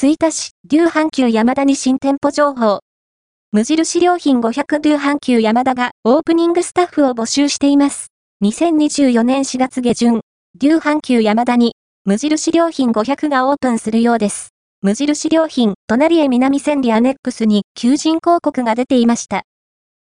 吹田市、デュー阪急山田に新店舗情報。無印良品500デュー阪急山田がオープニングスタッフを募集しています。2024年4月下旬、デュー阪急山田に無印良品500がオープンするようです。無印良品、隣へ南千里アネックスに求人広告が出ていました。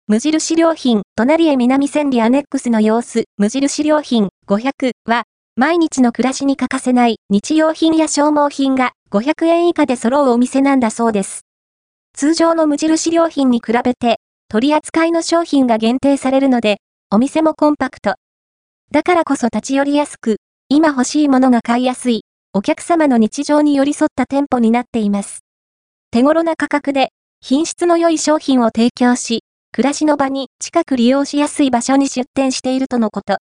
無印良品、隣へ南千里アネックスの様子、無印良品500は、毎日の暮らしに欠かせない日用品や消耗品が500円以下で揃うお店なんだそうです。通常の無印良品に比べて、取り扱いの商品が限定されるので、お店もコンパクト。だからこそ立ち寄りやすく、今欲しいものが買いやすい、お客様の日常に寄り添った店舗になっています。手頃な価格で、品質の良い商品を提供し、暮らしの場に近く利用しやすい場所に出店しているとのこと。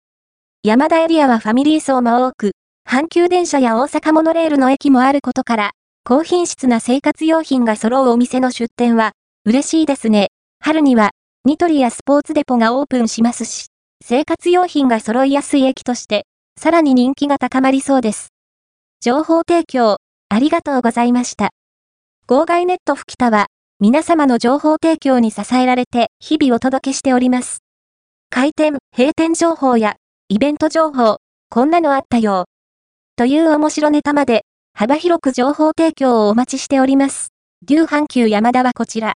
山田エリアはファミリー層も多く、阪急電車や大阪モノレールの駅もあることから、高品質な生活用品が揃うお店の出店は、嬉しいですね。春には、ニトリやスポーツデポがオープンしますし、生活用品が揃いやすい駅として、さらに人気が高まりそうです。情報提供、ありがとうございました。号外ネット吹田は、皆様の情報提供に支えられて、日々お届けしております。開店、閉店情報や、イベント情報、こんなのあったよ。という面白ネタまで、幅広く情報提供をお待ちしております。デュー阪急山田はこちら。